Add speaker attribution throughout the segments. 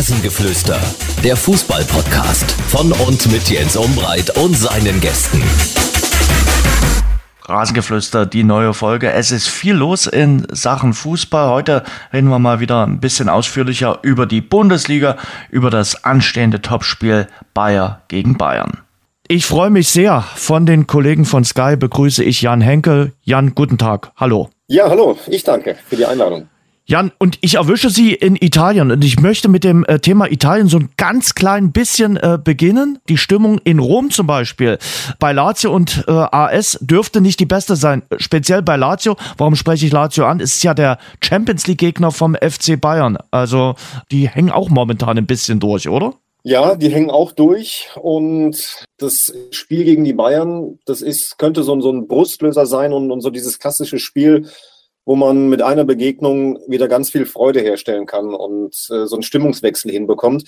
Speaker 1: Rasengeflüster, der Fußball-Podcast von und mit Jens Umbreit und seinen Gästen.
Speaker 2: Rasengeflüster, die neue Folge. Es ist viel los in Sachen Fußball. Heute reden wir mal wieder ein bisschen ausführlicher über die Bundesliga, über das anstehende Topspiel Bayer gegen Bayern. Ich freue mich sehr. Von den Kollegen von Sky begrüße ich Jan Henkel. Jan, guten Tag. Hallo.
Speaker 3: Ja, hallo. Ich danke für die Einladung.
Speaker 2: Jan, und ich erwische Sie in Italien und ich möchte mit dem äh, Thema Italien so ein ganz klein bisschen äh, beginnen. Die Stimmung in Rom zum Beispiel bei Lazio und äh, AS dürfte nicht die beste sein. Speziell bei Lazio. Warum spreche ich Lazio an? Es ist ja der Champions League Gegner vom FC Bayern. Also die hängen auch momentan ein bisschen durch, oder?
Speaker 3: Ja, die hängen auch durch und das Spiel gegen die Bayern, das ist, könnte so, so ein Brustlöser sein und, und so dieses klassische Spiel, wo man mit einer Begegnung wieder ganz viel Freude herstellen kann und äh, so einen Stimmungswechsel hinbekommt.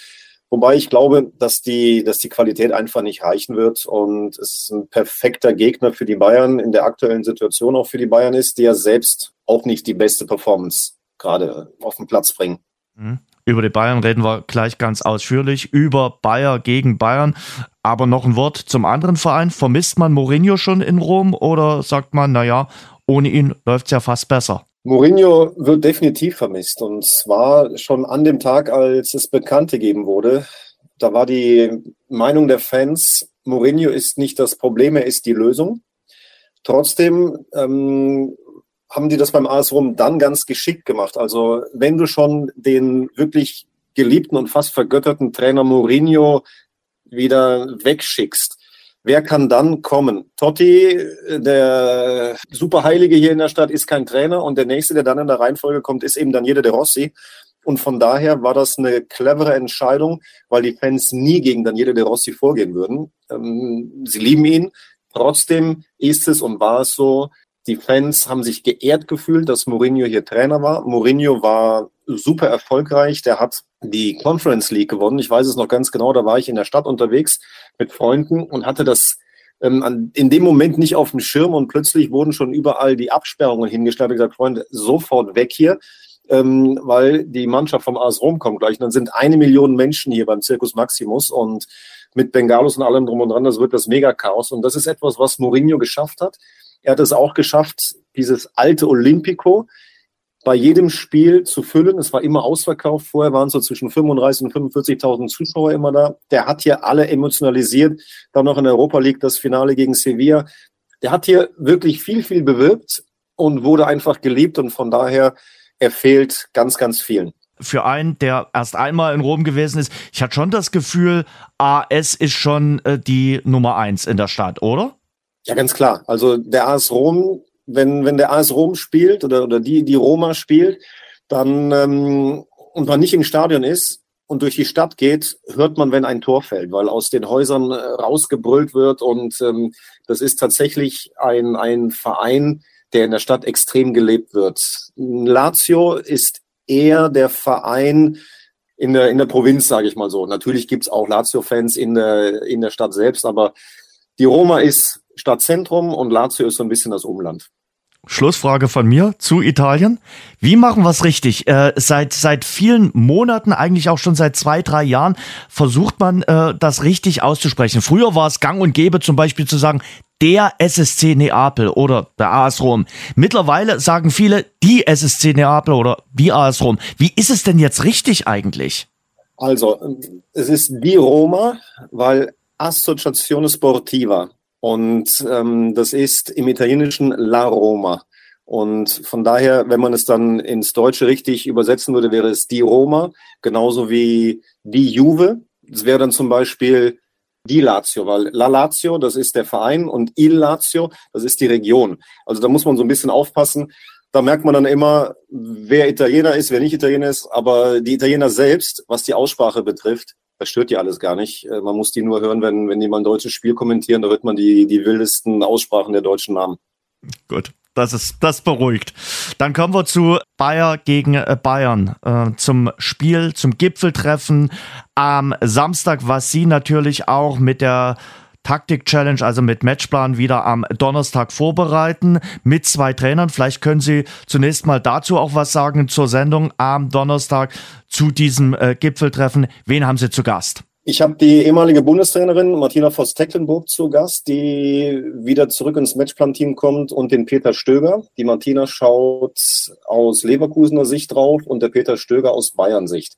Speaker 3: Wobei ich glaube, dass die, dass die Qualität einfach nicht reichen wird und es ein perfekter Gegner für die Bayern in der aktuellen Situation auch für die Bayern ist, die ja selbst auch nicht die beste Performance gerade auf den Platz bringen.
Speaker 2: Mhm. Über die Bayern reden wir gleich ganz ausführlich. Über Bayer gegen Bayern. Aber noch ein Wort zum anderen Verein. Vermisst man Mourinho schon in Rom oder sagt man, naja, ohne ihn läuft es ja fast besser?
Speaker 3: Mourinho wird definitiv vermisst. Und zwar schon an dem Tag, als es bekannt gegeben wurde. Da war die Meinung der Fans, Mourinho ist nicht das Problem, er ist die Lösung. Trotzdem ähm, haben die das beim AS Rom dann ganz geschickt gemacht. Also wenn du schon den wirklich geliebten und fast vergötterten Trainer Mourinho wieder wegschickst, wer kann dann kommen? Totti, der Superheilige hier in der Stadt, ist kein Trainer und der nächste, der dann in der Reihenfolge kommt, ist eben Daniele De Rossi. Und von daher war das eine clevere Entscheidung, weil die Fans nie gegen Daniele De Rossi vorgehen würden. Ähm, sie lieben ihn. Trotzdem ist es und war es so, die Fans haben sich geehrt gefühlt, dass Mourinho hier Trainer war. Mourinho war super erfolgreich. Der hat die Conference League gewonnen. Ich weiß es noch ganz genau. Da war ich in der Stadt unterwegs mit Freunden und hatte das ähm, in dem Moment nicht auf dem Schirm und plötzlich wurden schon überall die Absperrungen hingestellt. Ich gesagt, Freunde, sofort weg hier, ähm, weil die Mannschaft vom AS Rom kommt gleich. Und dann sind eine Million Menschen hier beim Circus Maximus und mit Bengalos und allem drum und dran, das wird das Mega-Chaos. Und das ist etwas, was Mourinho geschafft hat. Er hat es auch geschafft, dieses alte Olympico bei jedem Spiel zu füllen. Es war immer ausverkauft. Vorher waren so zwischen 35.000 und 45.000 Zuschauer immer da. Der hat hier alle emotionalisiert. Dann noch in der Europa League das Finale gegen Sevilla. Der hat hier wirklich viel, viel bewirkt und wurde einfach geliebt und von daher, er fehlt ganz, ganz vielen
Speaker 2: für einen, der erst einmal in Rom gewesen ist, ich hatte schon das Gefühl, AS ist schon äh, die Nummer eins in der Stadt, oder?
Speaker 3: Ja, ganz klar. Also der AS Rom, wenn, wenn der AS Rom spielt oder, oder die, die Roma spielt, dann ähm, und man nicht im Stadion ist und durch die Stadt geht, hört man, wenn ein Tor fällt, weil aus den Häusern äh, rausgebrüllt wird und ähm, das ist tatsächlich ein, ein Verein, der in der Stadt extrem gelebt wird. Lazio ist eher der Verein, in der, in der Provinz, sage ich mal so. Natürlich gibt's auch Lazio-Fans in der, in der Stadt selbst, aber die Roma ist Stadtzentrum und Lazio ist so ein bisschen das Umland.
Speaker 2: Schlussfrage von mir zu Italien. Wie machen wir es richtig? Äh, seit, seit vielen Monaten, eigentlich auch schon seit zwei, drei Jahren, versucht man äh, das richtig auszusprechen. Früher war es gang und gäbe, zum Beispiel zu sagen, der SSC Neapel oder der AS Rom. Mittlerweile sagen viele die SSC Neapel oder die AS Rom. Wie ist es denn jetzt richtig eigentlich?
Speaker 3: Also, es ist die Roma, weil Associazione Sportiva und ähm, das ist im Italienischen La Roma. Und von daher, wenn man es dann ins Deutsche richtig übersetzen würde, wäre es die Roma, genauso wie die Juve. Das wäre dann zum Beispiel die Lazio, weil La Lazio, das ist der Verein und Il Lazio, das ist die Region. Also da muss man so ein bisschen aufpassen. Da merkt man dann immer, wer Italiener ist, wer nicht Italiener ist. Aber die Italiener selbst, was die Aussprache betrifft, das stört die alles gar nicht. Äh, man muss die nur hören, wenn, wenn die mal ein deutsches Spiel kommentieren, da hört man die, die wildesten Aussprachen der deutschen Namen.
Speaker 2: Gut. Das ist das beruhigt. Dann kommen wir zu Bayer gegen äh, Bayern äh, zum Spiel, zum Gipfeltreffen am Samstag, was Sie natürlich auch mit der Taktik-Challenge, also mit Matchplan, wieder am Donnerstag vorbereiten mit zwei Trainern. Vielleicht können Sie zunächst mal dazu auch was sagen zur Sendung am Donnerstag zu diesem äh, Gipfeltreffen. Wen haben Sie zu Gast?
Speaker 3: Ich habe die ehemalige Bundestrainerin Martina Voss-Tecklenburg zu Gast, die wieder zurück ins Matchplan-Team kommt und den Peter Stöger. Die Martina schaut aus Leverkusener Sicht drauf und der Peter Stöger aus Bayern-Sicht.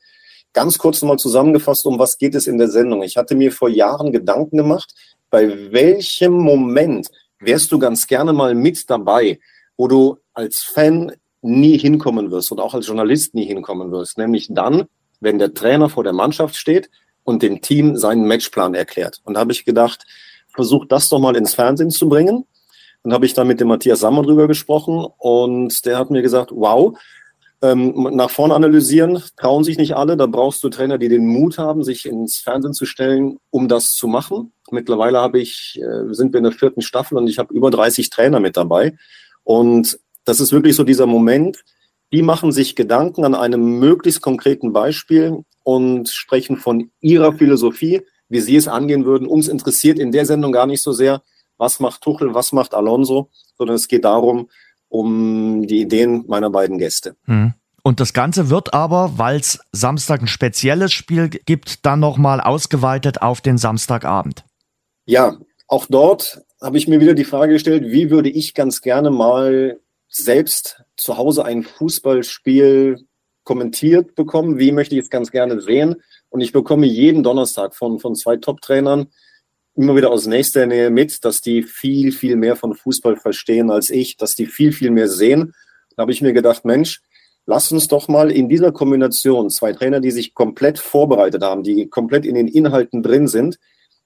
Speaker 3: Ganz kurz nochmal zusammengefasst, um was geht es in der Sendung? Ich hatte mir vor Jahren Gedanken gemacht, bei welchem Moment wärst du ganz gerne mal mit dabei, wo du als Fan nie hinkommen wirst und auch als Journalist nie hinkommen wirst, nämlich dann, wenn der Trainer vor der Mannschaft steht und dem Team seinen Matchplan erklärt. Und da habe ich gedacht, versuch das doch mal ins Fernsehen zu bringen. Dann habe ich da mit dem Matthias Sammer drüber gesprochen und der hat mir gesagt, wow, ähm, nach vorne analysieren, trauen sich nicht alle. Da brauchst du Trainer, die den Mut haben, sich ins Fernsehen zu stellen, um das zu machen. Mittlerweile habe ich, äh, sind wir in der vierten Staffel und ich habe über 30 Trainer mit dabei. Und das ist wirklich so dieser Moment, die machen sich Gedanken an einem möglichst konkreten Beispiel und sprechen von ihrer Philosophie, wie sie es angehen würden. Uns interessiert in der Sendung gar nicht so sehr, was macht Tuchel, was macht Alonso, sondern es geht darum, um die Ideen meiner beiden Gäste.
Speaker 2: Hm. Und das Ganze wird aber, weil es Samstag ein spezielles Spiel gibt, dann nochmal ausgeweitet auf den Samstagabend.
Speaker 3: Ja, auch dort habe ich mir wieder die Frage gestellt, wie würde ich ganz gerne mal selbst zu Hause ein Fußballspiel kommentiert bekommen, wie möchte ich es ganz gerne sehen. Und ich bekomme jeden Donnerstag von, von zwei Top-Trainern immer wieder aus nächster Nähe mit, dass die viel, viel mehr von Fußball verstehen als ich, dass die viel, viel mehr sehen. Da habe ich mir gedacht, Mensch, lass uns doch mal in dieser Kombination zwei Trainer, die sich komplett vorbereitet haben, die komplett in den Inhalten drin sind.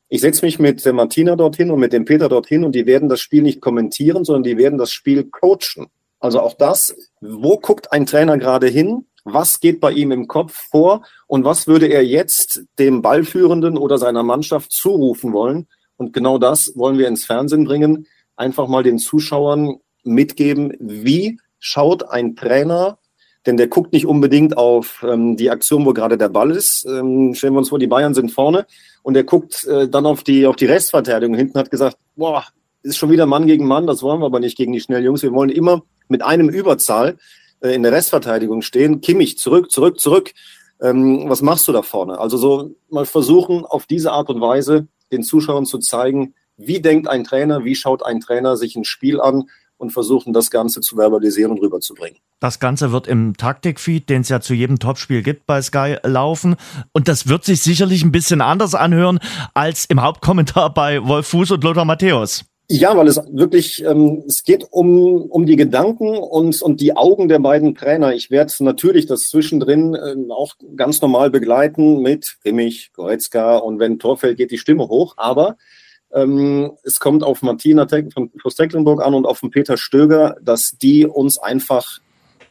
Speaker 3: Ich setze mich mit der Martina dorthin und mit dem Peter dorthin und die werden das Spiel nicht kommentieren, sondern die werden das Spiel coachen. Also auch das, wo guckt ein Trainer gerade hin? Was geht bei ihm im Kopf vor? Und was würde er jetzt dem Ballführenden oder seiner Mannschaft zurufen wollen? Und genau das wollen wir ins Fernsehen bringen. Einfach mal den Zuschauern mitgeben, wie schaut ein Trainer, denn der guckt nicht unbedingt auf ähm, die Aktion, wo gerade der Ball ist. Ähm, stellen wir uns vor, die Bayern sind vorne und er guckt äh, dann auf die, auf die Restverteidigung. Hinten hat gesagt, boah, ist schon wieder Mann gegen Mann, das wollen wir aber nicht gegen die schnellen Jungs. Wir wollen immer mit einem Überzahl äh, in der Restverteidigung stehen. Kimmich, zurück, zurück, zurück. Ähm, was machst du da vorne? Also so mal versuchen, auf diese Art und Weise den Zuschauern zu zeigen, wie denkt ein Trainer, wie schaut ein Trainer sich ein Spiel an und versuchen, das Ganze zu verbalisieren und rüberzubringen.
Speaker 2: Das Ganze wird im Taktikfeed, den es ja zu jedem Topspiel gibt bei Sky, laufen. Und das wird sich sicherlich ein bisschen anders anhören als im Hauptkommentar bei Wolf Fuß und Lothar Matthäus.
Speaker 3: Ja, weil es wirklich, ähm, es geht um, um die Gedanken und, und die Augen der beiden Trainer. Ich werde natürlich das zwischendrin äh, auch ganz normal begleiten mit Kimmich, Goretzka und wenn Tor fällt, geht die Stimme hoch. Aber ähm, es kommt auf Martina Teck von Tecklenburg an und auf den Peter Stöger, dass die uns einfach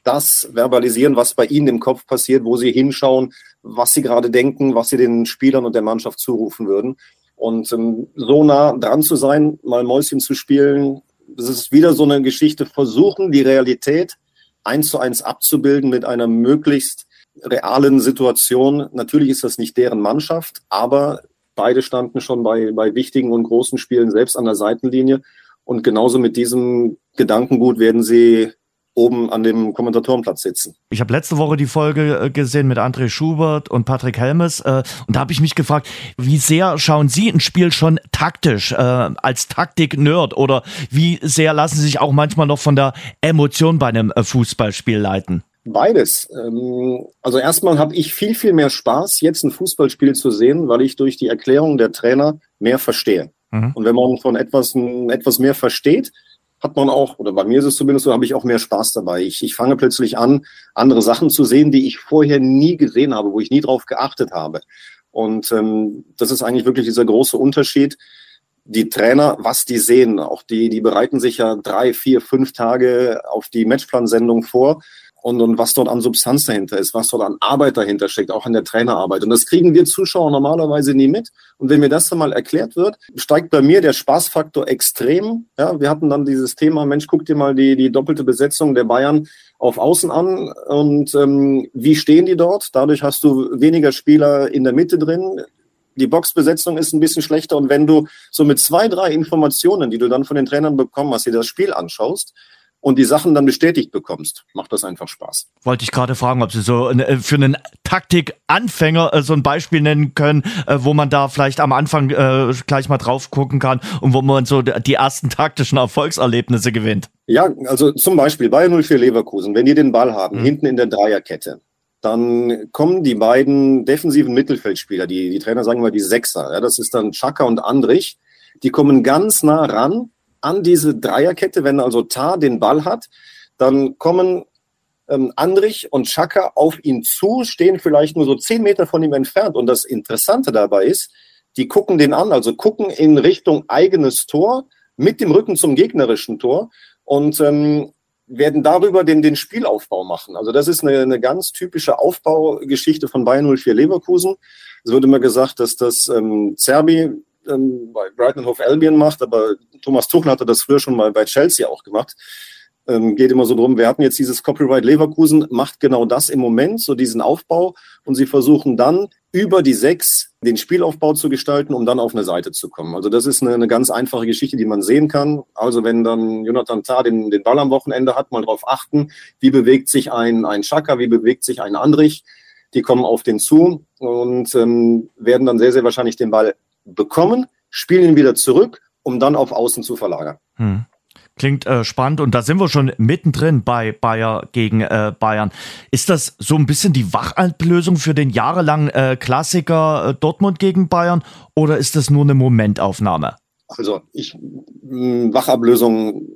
Speaker 3: das verbalisieren, was bei ihnen im Kopf passiert, wo sie hinschauen, was sie gerade denken, was sie den Spielern und der Mannschaft zurufen würden. Und ähm, so nah dran zu sein, mal Mäuschen zu spielen, das ist wieder so eine Geschichte, versuchen die Realität eins zu eins abzubilden mit einer möglichst realen Situation. Natürlich ist das nicht deren Mannschaft, aber beide standen schon bei, bei wichtigen und großen Spielen selbst an der Seitenlinie. Und genauso mit diesem Gedankengut werden sie oben an dem Kommentatorenplatz sitzen.
Speaker 2: Ich habe letzte Woche die Folge äh, gesehen mit André Schubert und Patrick Helmes äh, und da habe ich mich gefragt, wie sehr schauen Sie ein Spiel schon taktisch äh, als Taktik-Nerd oder wie sehr lassen Sie sich auch manchmal noch von der Emotion bei einem äh, Fußballspiel leiten?
Speaker 3: Beides. Ähm, also erstmal habe ich viel, viel mehr Spaß, jetzt ein Fußballspiel zu sehen, weil ich durch die Erklärung der Trainer mehr verstehe. Mhm. Und wenn man von etwas, etwas mehr versteht, hat man auch, oder bei mir ist es zumindest so, habe ich auch mehr Spaß dabei. Ich, ich fange plötzlich an, andere Sachen zu sehen, die ich vorher nie gesehen habe, wo ich nie drauf geachtet habe. Und ähm, das ist eigentlich wirklich dieser große Unterschied. Die Trainer, was die sehen, auch die, die bereiten sich ja drei, vier, fünf Tage auf die Matchplansendung vor und, und was dort an Substanz dahinter ist, was dort an Arbeit dahinter steckt, auch an der Trainerarbeit. Und das kriegen wir Zuschauer normalerweise nie mit. Und wenn mir das dann mal erklärt wird, steigt bei mir der Spaßfaktor extrem. Ja, wir hatten dann dieses Thema, Mensch, guck dir mal die, die doppelte Besetzung der Bayern auf Außen an und ähm, wie stehen die dort? Dadurch hast du weniger Spieler in der Mitte drin, die Boxbesetzung ist ein bisschen schlechter und wenn du so mit zwei, drei Informationen, die du dann von den Trainern bekommen hast, dir das Spiel anschaust, und die Sachen dann bestätigt bekommst, macht das einfach Spaß.
Speaker 2: Wollte ich gerade fragen, ob Sie so äh, für einen Taktikanfänger äh, so ein Beispiel nennen können, äh, wo man da vielleicht am Anfang gleich mal drauf gucken kann und wo man so die ersten taktischen Erfolgserlebnisse gewinnt.
Speaker 3: Ja, also zum Beispiel Bayern 04 Leverkusen, wenn die den Ball haben, mhm. hinten in der Dreierkette, dann kommen die beiden defensiven Mittelfeldspieler, die, die Trainer sagen immer die Sechser, ja, das ist dann Chaka und Andrich, die kommen ganz nah ran an diese Dreierkette, wenn also Tar den Ball hat, dann kommen ähm, Andrich und Chaka auf ihn zu, stehen vielleicht nur so zehn Meter von ihm entfernt. Und das Interessante dabei ist, die gucken den an, also gucken in Richtung eigenes Tor mit dem Rücken zum gegnerischen Tor und ähm, werden darüber den, den Spielaufbau machen. Also das ist eine, eine ganz typische Aufbaugeschichte von Bayern 04 Leverkusen. Es wird immer gesagt, dass das ähm, Zerbi ähm, bei Brighton Hove Albion macht, aber Thomas Tuchel hatte das früher schon mal bei Chelsea auch gemacht. Ähm, geht immer so drum, wir hatten jetzt dieses Copyright Leverkusen, macht genau das im Moment, so diesen Aufbau und sie versuchen dann über die sechs den Spielaufbau zu gestalten, um dann auf eine Seite zu kommen. Also das ist eine, eine ganz einfache Geschichte, die man sehen kann. Also wenn dann Jonathan Tah den, den Ball am Wochenende hat, mal drauf achten, wie bewegt sich ein, ein Schaka, wie bewegt sich ein Andrich. Die kommen auf den zu und ähm, werden dann sehr, sehr wahrscheinlich den Ball bekommen, spielen ihn wieder zurück, um dann auf Außen zu verlagern. Hm.
Speaker 2: Klingt äh, spannend und da sind wir schon mittendrin bei Bayer gegen äh, Bayern. Ist das so ein bisschen die Wachablösung für den jahrelangen äh, Klassiker äh, Dortmund gegen Bayern oder ist das nur eine Momentaufnahme?
Speaker 3: Also ich Wachablösung,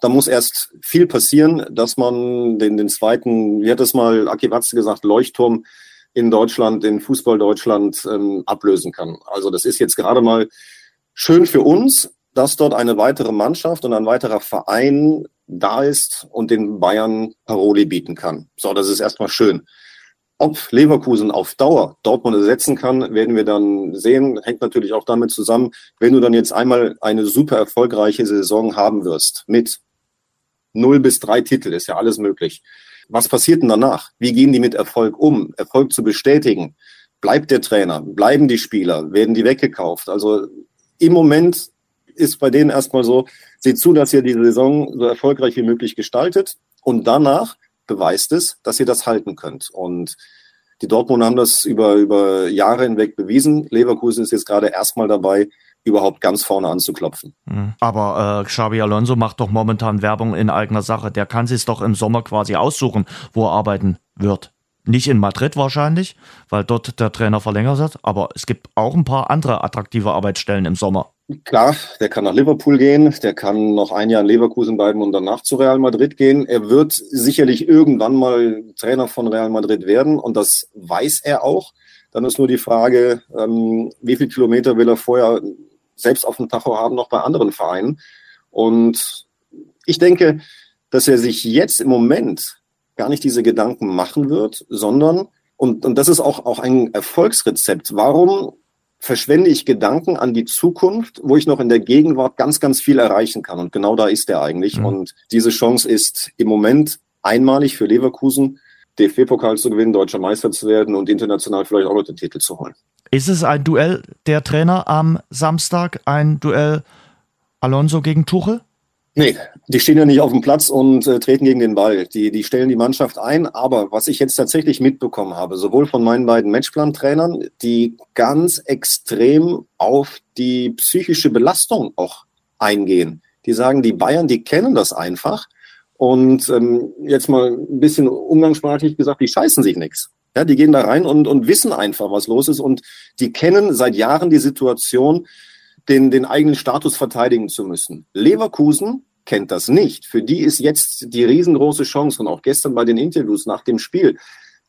Speaker 3: da muss erst viel passieren, dass man den, den zweiten, wie hat das mal Aki Watze gesagt, Leuchtturm in Deutschland, in Fußball Deutschland ähm, ablösen kann. Also das ist jetzt gerade mal schön für uns, dass dort eine weitere Mannschaft und ein weiterer Verein da ist und den Bayern Paroli bieten kann. So, das ist erstmal schön. Ob Leverkusen auf Dauer Dortmund ersetzen kann, werden wir dann sehen. Hängt natürlich auch damit zusammen, wenn du dann jetzt einmal eine super erfolgreiche Saison haben wirst mit null bis drei Titel, ist ja alles möglich was passiert denn danach? Wie gehen die mit Erfolg um? Erfolg zu bestätigen. Bleibt der Trainer? Bleiben die Spieler? Werden die weggekauft? Also im Moment ist bei denen erstmal so, seht zu, dass ihr die Saison so erfolgreich wie möglich gestaltet und danach beweist es, dass ihr das halten könnt. Und die Dortmunder haben das über, über Jahre hinweg bewiesen. Leverkusen ist jetzt gerade erstmal dabei, überhaupt ganz vorne anzuklopfen.
Speaker 2: Mhm. Aber äh, Xabi Alonso macht doch momentan Werbung in eigener Sache. Der kann sich doch im Sommer quasi aussuchen, wo er arbeiten wird. Nicht in Madrid wahrscheinlich, weil dort der Trainer verlängert hat, aber es gibt auch ein paar andere attraktive Arbeitsstellen im Sommer.
Speaker 3: Klar, der kann nach Liverpool gehen, der kann noch ein Jahr in Leverkusen bleiben und danach zu Real Madrid gehen. Er wird sicherlich irgendwann mal Trainer von Real Madrid werden und das weiß er auch. Dann ist nur die Frage, ähm, wie viele Kilometer will er vorher selbst auf dem Tacho haben, noch bei anderen Vereinen. Und ich denke, dass er sich jetzt im Moment gar nicht diese Gedanken machen wird, sondern, und, und das ist auch, auch ein Erfolgsrezept, warum verschwende ich Gedanken an die Zukunft, wo ich noch in der Gegenwart ganz, ganz viel erreichen kann. Und genau da ist er eigentlich. Mhm. Und diese Chance ist im Moment einmalig für Leverkusen, DFB-Pokal zu gewinnen, deutscher Meister zu werden und international vielleicht auch noch den Titel zu holen.
Speaker 2: Ist es ein Duell der Trainer am Samstag? Ein Duell Alonso gegen Tuchel?
Speaker 3: Nee, die stehen ja nicht auf dem Platz und äh, treten gegen den Ball. Die, die stellen die Mannschaft ein. Aber was ich jetzt tatsächlich mitbekommen habe, sowohl von meinen beiden Matchplan-Trainern, die ganz extrem auf die psychische Belastung auch eingehen. Die sagen, die Bayern, die kennen das einfach. Und ähm, jetzt mal ein bisschen umgangssprachlich gesagt, die scheißen sich nichts. Ja, die gehen da rein und, und wissen einfach, was los ist und die kennen seit Jahren die Situation, den, den eigenen Status verteidigen zu müssen. Leverkusen kennt das nicht. Für die ist jetzt die riesengroße Chance und auch gestern bei den Interviews nach dem Spiel,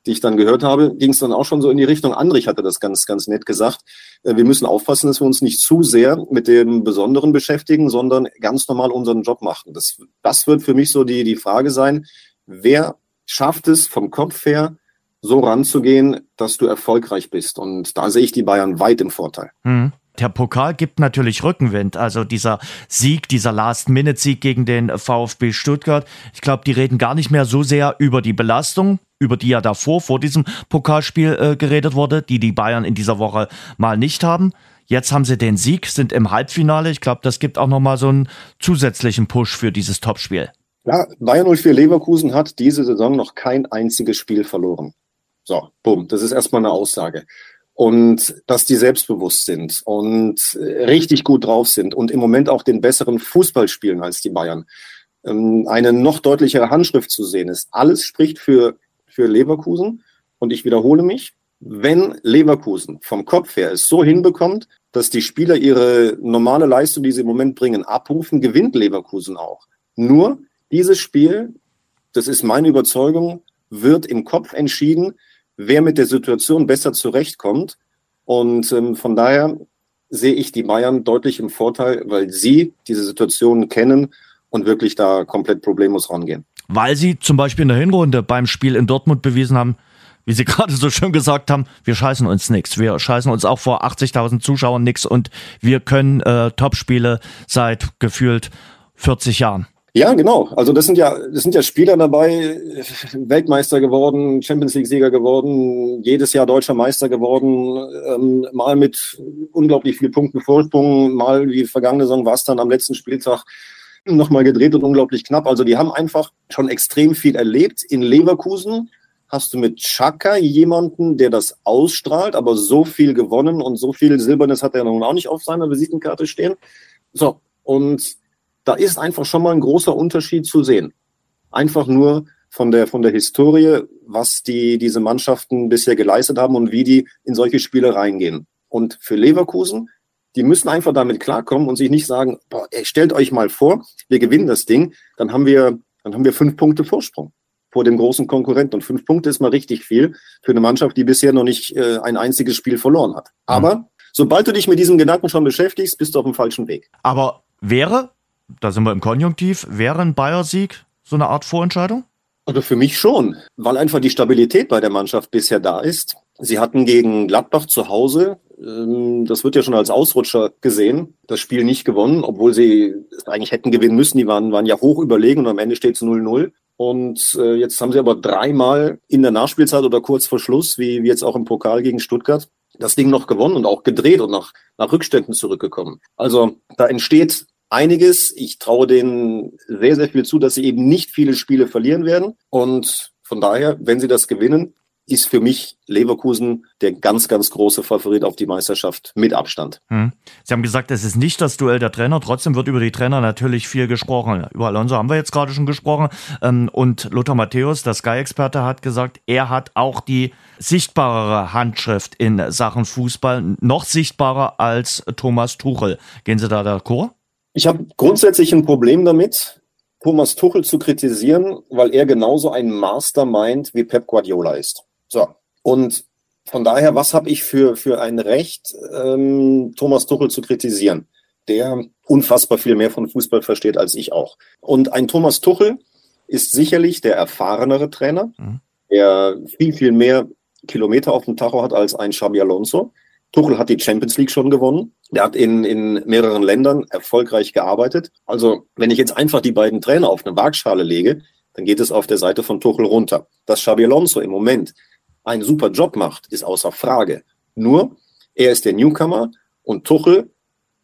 Speaker 3: die ich dann gehört habe, ging es dann auch schon so in die Richtung. Andrich hatte das ganz, ganz nett gesagt. Äh, wir müssen aufpassen, dass wir uns nicht zu sehr mit dem Besonderen beschäftigen, sondern ganz normal unseren Job machen. Das, das wird für mich so die, die Frage sein, wer schafft es vom Kopf her, so ranzugehen, dass du erfolgreich bist. Und da sehe ich die Bayern weit im Vorteil.
Speaker 2: Mhm. Der Pokal gibt natürlich Rückenwind. Also dieser Sieg, dieser Last-Minute-Sieg gegen den VfB Stuttgart. Ich glaube, die reden gar nicht mehr so sehr über die Belastung, über die ja davor, vor diesem Pokalspiel äh, geredet wurde, die die Bayern in dieser Woche mal nicht haben. Jetzt haben sie den Sieg, sind im Halbfinale. Ich glaube, das gibt auch nochmal so einen zusätzlichen Push für dieses Topspiel.
Speaker 3: Ja, Bayern 04 Leverkusen hat diese Saison noch kein einziges Spiel verloren. So, bumm, das ist erstmal eine Aussage. Und dass die selbstbewusst sind und richtig gut drauf sind und im Moment auch den besseren Fußball spielen als die Bayern. Ähm, eine noch deutlichere Handschrift zu sehen ist. Alles spricht für, für Leverkusen. Und ich wiederhole mich, wenn Leverkusen vom Kopf her es so hinbekommt, dass die Spieler ihre normale Leistung, die sie im Moment bringen, abrufen, gewinnt Leverkusen auch. Nur dieses Spiel, das ist meine Überzeugung, wird im Kopf entschieden, wer mit der Situation besser zurechtkommt. Und ähm, von daher sehe ich die Bayern deutlich im Vorteil, weil sie diese Situation kennen und wirklich da komplett problemlos rangehen.
Speaker 2: Weil sie zum Beispiel in der Hinrunde beim Spiel in Dortmund bewiesen haben, wie Sie gerade so schön gesagt haben, wir scheißen uns nichts. Wir scheißen uns auch vor 80.000 Zuschauern nichts und wir können äh, Topspiele seit gefühlt 40 Jahren.
Speaker 3: Ja, genau. Also das sind ja, das sind ja Spieler dabei, Weltmeister geworden, Champions League-Sieger geworden, jedes Jahr deutscher Meister geworden, ähm, mal mit unglaublich viel Punkten Vorsprung, mal wie vergangene Saison war es dann am letzten Spieltag nochmal gedreht und unglaublich knapp. Also die haben einfach schon extrem viel erlebt. In Leverkusen hast du mit Chaka jemanden, der das ausstrahlt, aber so viel gewonnen und so viel Silbernes hat er nun auch nicht auf seiner Visitenkarte stehen. So, und da ist einfach schon mal ein großer Unterschied zu sehen. Einfach nur von der, von der Historie, was die, diese Mannschaften bisher geleistet haben und wie die in solche Spiele reingehen. Und für Leverkusen, die müssen einfach damit klarkommen und sich nicht sagen, boah, ey, stellt euch mal vor, wir gewinnen das Ding, dann haben wir, dann haben wir fünf Punkte Vorsprung vor dem großen Konkurrenten. Und fünf Punkte ist mal richtig viel für eine Mannschaft, die bisher noch nicht äh, ein einziges Spiel verloren hat. Aber mhm. sobald du dich mit diesem Gedanken schon beschäftigst, bist du auf dem falschen Weg.
Speaker 2: Aber wäre da sind wir im Konjunktiv, wäre ein Bayer-Sieg so eine Art Vorentscheidung?
Speaker 3: Also für mich schon, weil einfach die Stabilität bei der Mannschaft bisher da ist. Sie hatten gegen Gladbach zu Hause, das wird ja schon als Ausrutscher gesehen, das Spiel nicht gewonnen, obwohl sie es eigentlich hätten gewinnen müssen. Die waren, waren ja hoch überlegen und am Ende steht es 0-0. Und äh, jetzt haben sie aber dreimal in der Nachspielzeit oder kurz vor Schluss, wie, wie jetzt auch im Pokal gegen Stuttgart, das Ding noch gewonnen und auch gedreht und nach, nach Rückständen zurückgekommen. Also da entsteht einiges. Ich traue denen sehr, sehr viel zu, dass sie eben nicht viele Spiele verlieren werden. Und von daher, wenn sie das gewinnen, ist für mich Leverkusen der ganz, ganz große Favorit auf die Meisterschaft mit Abstand. Hm.
Speaker 2: Sie haben gesagt, es ist nicht das Duell der Trainer. Trotzdem wird über die Trainer natürlich viel gesprochen. Über Alonso haben wir jetzt gerade schon gesprochen. Ähm, und Lothar Matthäus, der Sky-Experte, hat gesagt, er hat auch die sichtbarere Handschrift in Sachen Fußball, noch sichtbarer als Thomas Tuchel. Gehen Sie da d'accord?
Speaker 3: Ich habe grundsätzlich ein Problem damit, Thomas Tuchel zu kritisieren, weil er genauso ein Mastermind wie Pep Guardiola ist. So. Und von daher, was habe ich für, für ein Recht, ähm, Thomas Tuchel zu kritisieren, der unfassbar viel mehr von Fußball versteht als ich auch. Und ein Thomas Tuchel ist sicherlich der erfahrenere Trainer, mhm. der viel, viel mehr Kilometer auf dem Tacho hat als ein Xabi Alonso. Tuchel hat die Champions League schon gewonnen. Der hat in, in mehreren Ländern erfolgreich gearbeitet. Also, wenn ich jetzt einfach die beiden Trainer auf eine Waagschale lege, dann geht es auf der Seite von Tuchel runter. Dass Xabi Alonso im Moment einen super Job macht, ist außer Frage. Nur, er ist der Newcomer und Tuchel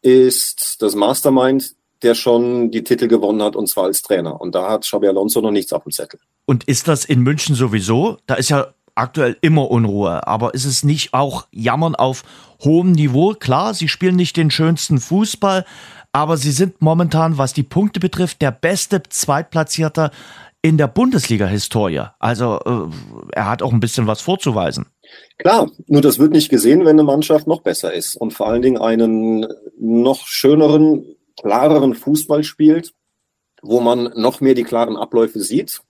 Speaker 3: ist das Mastermind, der schon die Titel gewonnen hat und zwar als Trainer. Und da hat Xabi Alonso noch nichts auf dem Zettel.
Speaker 2: Und ist das in München sowieso? Da ist ja aktuell immer Unruhe. Aber ist es nicht auch Jammern auf hohem Niveau? Klar, sie spielen nicht den schönsten Fußball, aber sie sind momentan, was die Punkte betrifft, der beste Zweitplatzierter in der Bundesliga-Historie. Also äh, er hat auch ein bisschen was vorzuweisen.
Speaker 3: Klar, nur das wird nicht gesehen, wenn eine Mannschaft noch besser ist und vor allen Dingen einen noch schöneren, klareren Fußball spielt, wo man noch mehr die klaren Abläufe sieht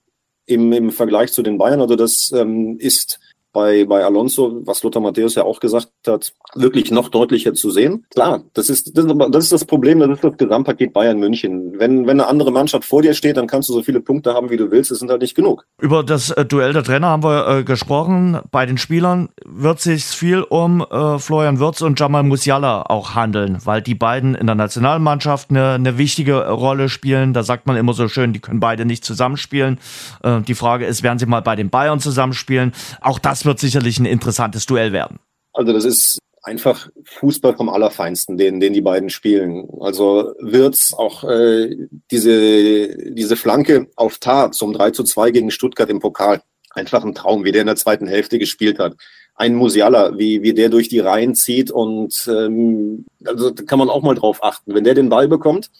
Speaker 3: im, im Vergleich zu den Bayern. Also das ähm, ist bei, bei Alonso, was Lothar Matthäus ja auch gesagt hat, wirklich noch deutlicher zu sehen. Klar, das ist das, das ist das Problem, das ist das Gesamtpaket Bayern München. Wenn, wenn eine andere Mannschaft vor dir steht, dann kannst du so viele Punkte haben, wie du willst, es sind halt nicht genug.
Speaker 2: Über das äh, Duell der Trainer haben wir äh, gesprochen. Bei den Spielern wird sich viel um äh, Florian Wirtz und Jamal Musiala auch handeln, weil die beiden in der Nationalmannschaft eine, eine wichtige Rolle spielen. Da sagt man immer so schön, die können beide nicht zusammenspielen. Äh, die Frage ist, werden sie mal bei den Bayern zusammenspielen? Auch das wird sicherlich ein interessantes Duell werden.
Speaker 3: Also das ist einfach Fußball vom Allerfeinsten, den, den die beiden spielen. Also wird's auch äh, diese, diese Flanke auf Tar zum 3 zu 2 gegen Stuttgart im Pokal. Einfach ein Traum, wie der in der zweiten Hälfte gespielt hat. Ein Musiala, wie, wie der durch die Reihen zieht und ähm, also da kann man auch mal drauf achten. Wenn der den Ball bekommt,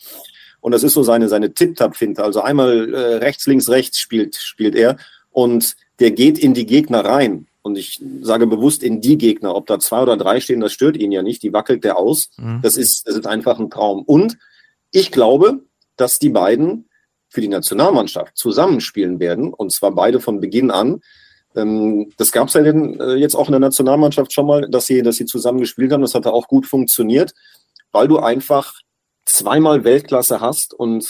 Speaker 3: und das ist so seine, seine Tip-Tap-Finte, also einmal äh, rechts, links, rechts spielt, spielt er und der geht in die Gegner rein. Und ich sage bewusst in die Gegner, ob da zwei oder drei stehen, das stört ihn ja nicht. Die wackelt der aus. Mhm. Das ist, das ist einfach ein Traum. Und ich glaube, dass die beiden für die Nationalmannschaft zusammenspielen werden. Und zwar beide von Beginn an. Ähm, das gab es ja äh, jetzt auch in der Nationalmannschaft schon mal, dass sie, dass sie zusammen gespielt haben. Das hat auch gut funktioniert, weil du einfach zweimal Weltklasse hast und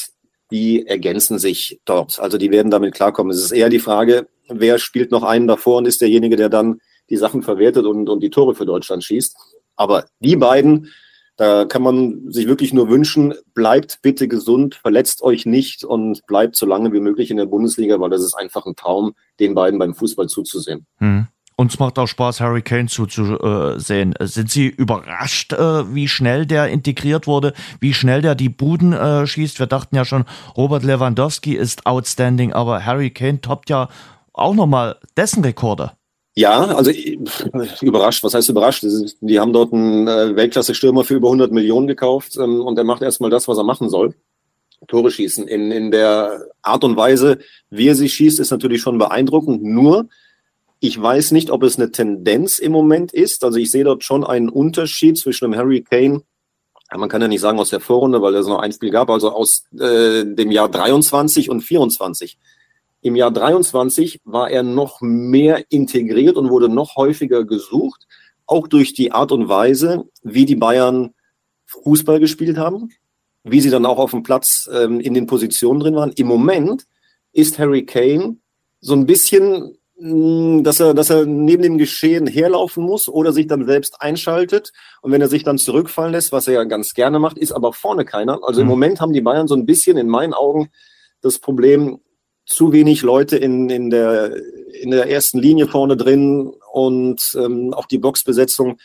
Speaker 3: die ergänzen sich dort. Also die werden damit klarkommen. Es ist eher die Frage, wer spielt noch einen davor und ist derjenige, der dann die Sachen verwertet und, und die Tore für Deutschland schießt. Aber die beiden, da kann man sich wirklich nur wünschen, bleibt bitte gesund, verletzt euch nicht und bleibt so lange wie möglich in der Bundesliga, weil das ist einfach ein Traum, den beiden beim Fußball zuzusehen.
Speaker 2: Hm. Uns macht auch Spaß, Harry Kane zuzusehen. Sind Sie überrascht, äh, wie schnell der integriert wurde, wie schnell der die Buden äh, schießt? Wir dachten ja schon, Robert Lewandowski ist outstanding, aber Harry Kane toppt ja auch nochmal dessen Rekorde.
Speaker 3: Ja, also überrascht, was heißt überrascht? Die haben dort einen äh, Weltklasse-Stürmer für über 100 Millionen gekauft ähm, und er macht erstmal das, was er machen soll. Tore schießen. In, in der Art und Weise, wie er sie schießt, ist natürlich schon beeindruckend. Nur, ich weiß nicht, ob es eine Tendenz im Moment ist. Also ich sehe dort schon einen Unterschied zwischen dem Harry Kane, man kann ja nicht sagen aus der Vorrunde, weil es noch ein Spiel gab, also aus äh, dem Jahr 23 und 24. Im Jahr 23 war er noch mehr integriert und wurde noch häufiger gesucht, auch durch die Art und Weise, wie die Bayern Fußball gespielt haben, wie sie dann auch auf dem Platz ähm, in den Positionen drin waren. Im Moment ist Harry Kane so ein bisschen hm, dass er, dass er neben dem Geschehen herlaufen muss oder sich dann selbst einschaltet. Und wenn er sich dann zurückfallen lässt, was er ja ganz gerne macht, ist aber vorne keiner. Also im mhm. Moment haben die Bayern so ein bisschen in meinen Augen das Problem, zu wenig Leute in, in, der, in der ersten Linie vorne drin und ähm, auch die Boxbesetzung.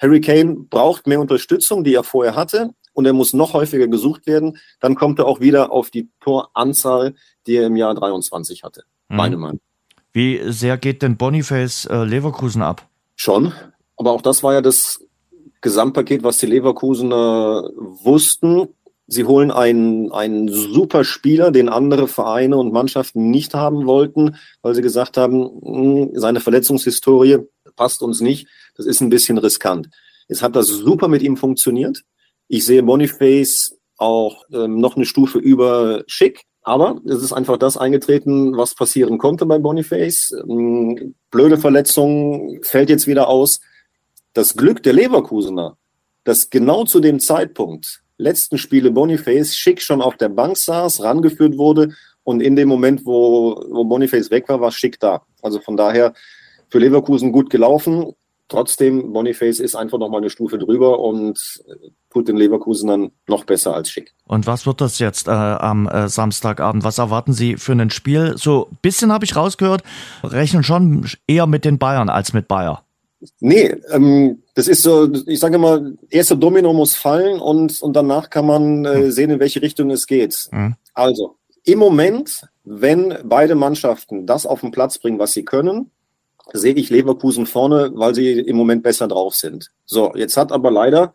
Speaker 3: Harry Kane braucht mehr Unterstützung, die er vorher hatte, und er muss noch häufiger gesucht werden. Dann kommt er auch wieder auf die Toranzahl, die er im Jahr 23 hatte. Mhm. Meine Meinung.
Speaker 2: Wie sehr geht denn Boniface äh, Leverkusen ab?
Speaker 3: Schon, aber auch das war ja das Gesamtpaket, was die Leverkusener wussten. Sie holen einen, einen super Spieler, den andere Vereine und Mannschaften nicht haben wollten, weil sie gesagt haben, hm, seine Verletzungshistorie passt uns nicht. Das ist ein bisschen riskant. Jetzt hat das super mit ihm funktioniert. Ich sehe Boniface auch ähm, noch eine Stufe über Schick. Aber es ist einfach das eingetreten, was passieren konnte bei Boniface. Ähm, blöde Verletzung, fällt jetzt wieder aus. Das Glück der Leverkusener, dass genau zu dem Zeitpunkt, letzten Spiele Boniface Schick schon auf der Bank saß, rangeführt wurde und in dem Moment, wo, wo Boniface weg war, war Schick da. Also von daher für Leverkusen gut gelaufen. Trotzdem, Boniface ist einfach noch mal eine Stufe drüber und tut den Leverkusenern noch besser als Schick.
Speaker 2: Und was wird das jetzt äh, am äh, Samstagabend? Was erwarten Sie für ein Spiel? So ein bisschen habe ich rausgehört, rechnen schon eher mit den Bayern als mit Bayer.
Speaker 3: Nee, ähm, das ist so, ich sage mal, erste Domino muss fallen und, und danach kann man äh, hm. sehen, in welche Richtung es geht. Mhm. Also, im Moment, wenn beide Mannschaften das auf den Platz bringen, was sie können, sehe ich Leverkusen vorne, weil sie im Moment besser drauf sind. So, jetzt hat aber leider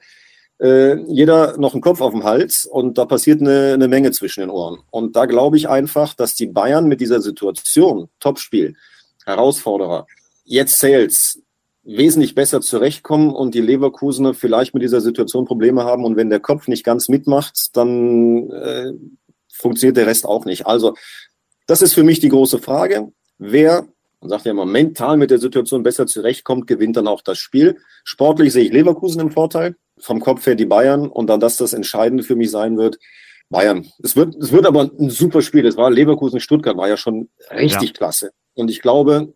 Speaker 3: äh, jeder noch einen Kopf auf dem Hals und da passiert eine, eine Menge zwischen den Ohren. Und da glaube ich einfach, dass die Bayern mit dieser Situation, Topspiel, Herausforderer, jetzt Sales, wesentlich besser zurechtkommen und die Leverkusener vielleicht mit dieser Situation Probleme haben. Und wenn der Kopf nicht ganz mitmacht, dann äh, funktioniert der Rest auch nicht. Also, das ist für mich die große Frage. Wer Man sagt ja immer, mental mit der Situation besser zurechtkommt, gewinnt dann auch das Spiel. Sportlich sehe ich Leverkusen im Vorteil, vom Kopf her die Bayern und dann das das Entscheidende für mich sein wird, Bayern. Es wird, es wird aber ein super Spiel. Es war Leverkusen-Stuttgart, war ja schon richtig ja. klasse. Und ich glaube,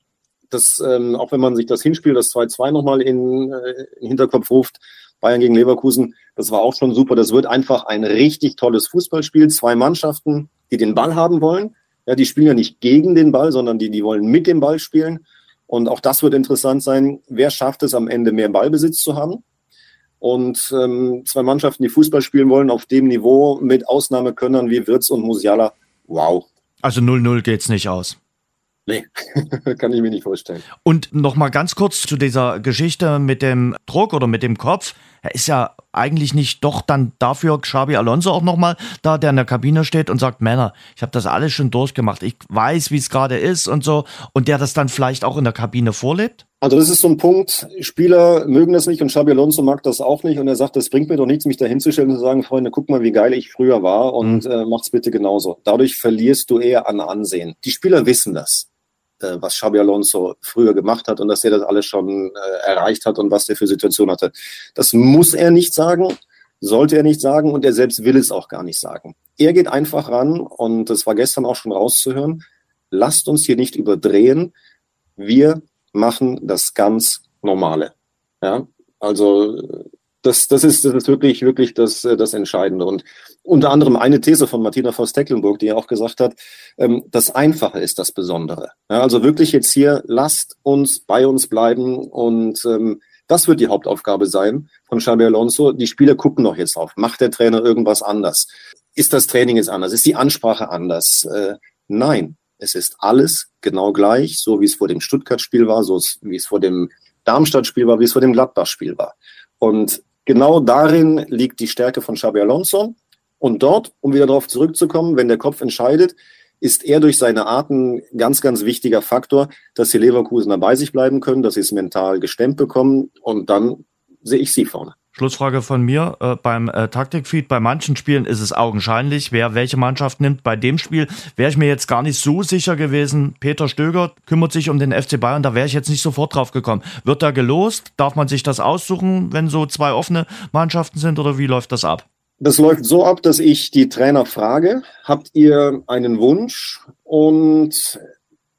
Speaker 3: dass ähm, auch wenn man sich das Hinspiel, das 2-2 nochmal in, äh, in Hinterkopf ruft, Bayern gegen Leverkusen, das war auch schon super. Das wird einfach ein richtig tolles Fußballspiel. Zwei Mannschaften, die den Ball haben wollen. Ja, die spielen ja nicht gegen den Ball, sondern die, die wollen mit dem Ball spielen. Und auch das wird interessant sein. Wer schafft es am Ende mehr Ballbesitz zu haben? Und ähm, zwei Mannschaften, die Fußball spielen wollen, auf dem Niveau mit Ausnahmekönnern wie Wirtz und Musiala. Wow.
Speaker 2: Also 0-0 geht's nicht aus.
Speaker 3: Nee, kann ich mir nicht vorstellen.
Speaker 2: Und nochmal ganz kurz zu dieser Geschichte mit dem Druck oder mit dem Kopf. Er ist ja eigentlich nicht doch dann dafür Xabi Alonso auch nochmal da, der in der Kabine steht und sagt, Männer, ich habe das alles schon durchgemacht. Ich weiß, wie es gerade ist und so. Und der das dann vielleicht auch in der Kabine vorlebt?
Speaker 3: Also das ist so ein Punkt, Spieler mögen das nicht und Xabi Alonso mag das auch nicht und er sagt, das bringt mir doch nichts, mich da hinzustellen und zu sagen, Freunde, guck mal, wie geil ich früher war und mhm. äh, macht's bitte genauso. Dadurch verlierst du eher an Ansehen. Die Spieler wissen das. Äh, was Xabi Alonso früher gemacht hat und dass er das alles schon äh, erreicht hat und was der für Situation hatte. Das muss er nicht sagen, sollte er nicht sagen und er selbst will es auch gar nicht sagen. Er geht einfach ran und das war gestern auch schon rauszuhören. Lasst uns hier nicht überdrehen. Wir machen das ganz Normale. Ja, also das, das, ist, das ist wirklich, wirklich das, äh, das Entscheidende. Und unter anderem eine These von Martina Voss-Tecklenburg, die ja auch gesagt hat, ähm, das Einfache ist das Besondere. Ja, also wirklich jetzt hier, lasst uns bei uns bleiben und ähm, das wird die Hauptaufgabe sein von Xabi Alonso. Die Spieler gucken doch jetzt auf. Macht der Trainer irgendwas anders? Ist das Training jetzt anders? Ist die Ansprache anders? Äh, nein, es ist alles genau gleich, so wie es vor dem Stuttgart-Spiel war, so wie es vor dem Darmstadt-Spiel war, wie es vor dem Gladbach-Spiel war. Und genau darin liegt die Stärke von Xabi Alonso. Und dort, um wieder darauf zurückzukommen, wenn der Kopf entscheidet, ist er durch seine Art ein ganz, ganz wichtiger Faktor, dass die Leverkusener bei sich bleiben können, dass sie es mental gestemmt bekommen und dann sehe ich sie vorne.
Speaker 2: Schlussfrage von mir. Äh, beim äh, Taktikfeed, bei manchen Spielen ist es augenscheinlich, wer welche Mannschaft nimmt. Bei dem Spiel wäre ich mir jetzt gar nicht so sicher gewesen. Peter Stöger kümmert sich um den FC Bayern, da wäre ich jetzt nicht sofort drauf gekommen. Wird da gelost? Darf man sich das aussuchen, wenn so zwei offene Mannschaften sind oder wie läuft das ab?
Speaker 3: Das läuft so ab, dass ich die Trainer frage, habt ihr einen Wunsch? Und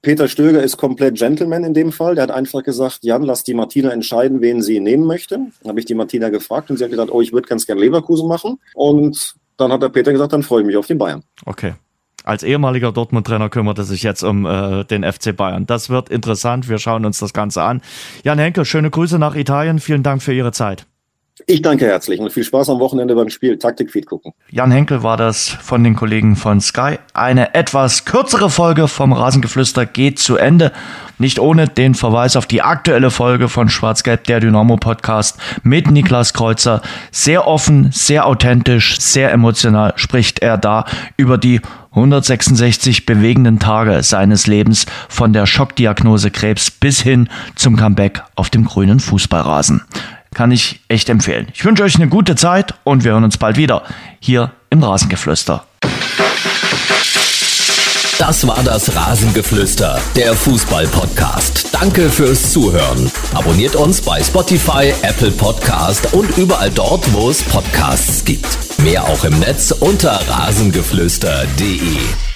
Speaker 3: Peter Stöger ist komplett Gentleman in dem Fall. Der hat einfach gesagt, Jan, lass die Martina entscheiden, wen sie nehmen möchte. Dann habe ich die Martina gefragt und sie hat gesagt, oh, ich würde ganz gern Leverkusen machen. Und dann hat der Peter gesagt, dann freue ich mich auf den Bayern.
Speaker 2: Okay. Als ehemaliger Dortmund-Trainer kümmert er sich jetzt um äh, den FC Bayern. Das wird interessant. Wir schauen uns das Ganze an. Jan Henke, schöne Grüße nach Italien. Vielen Dank für Ihre Zeit.
Speaker 3: Ich danke herzlich und viel Spaß am Wochenende beim Spiel. Taktikfeed gucken.
Speaker 2: Jan Henkel war das von den Kollegen von Sky. Eine etwas kürzere Folge vom Rasengeflüster geht zu Ende. Nicht ohne den Verweis auf die aktuelle Folge von Schwarz-Gelb, der Dynamo Podcast mit Niklas Kreuzer. Sehr offen, sehr authentisch, sehr emotional spricht er da über die 166 bewegenden Tage seines Lebens von der Schockdiagnose Krebs bis hin zum Comeback auf dem grünen Fußballrasen kann ich echt empfehlen. Ich wünsche euch eine gute Zeit und wir hören uns bald wieder hier im Rasengeflüster.
Speaker 1: Das war das Rasengeflüster, der Fußball-Podcast. Danke fürs Zuhören. Abonniert uns bei Spotify, Apple Podcast und überall dort, wo es Podcasts gibt. Mehr auch im Netz unter rasengeflüster.de.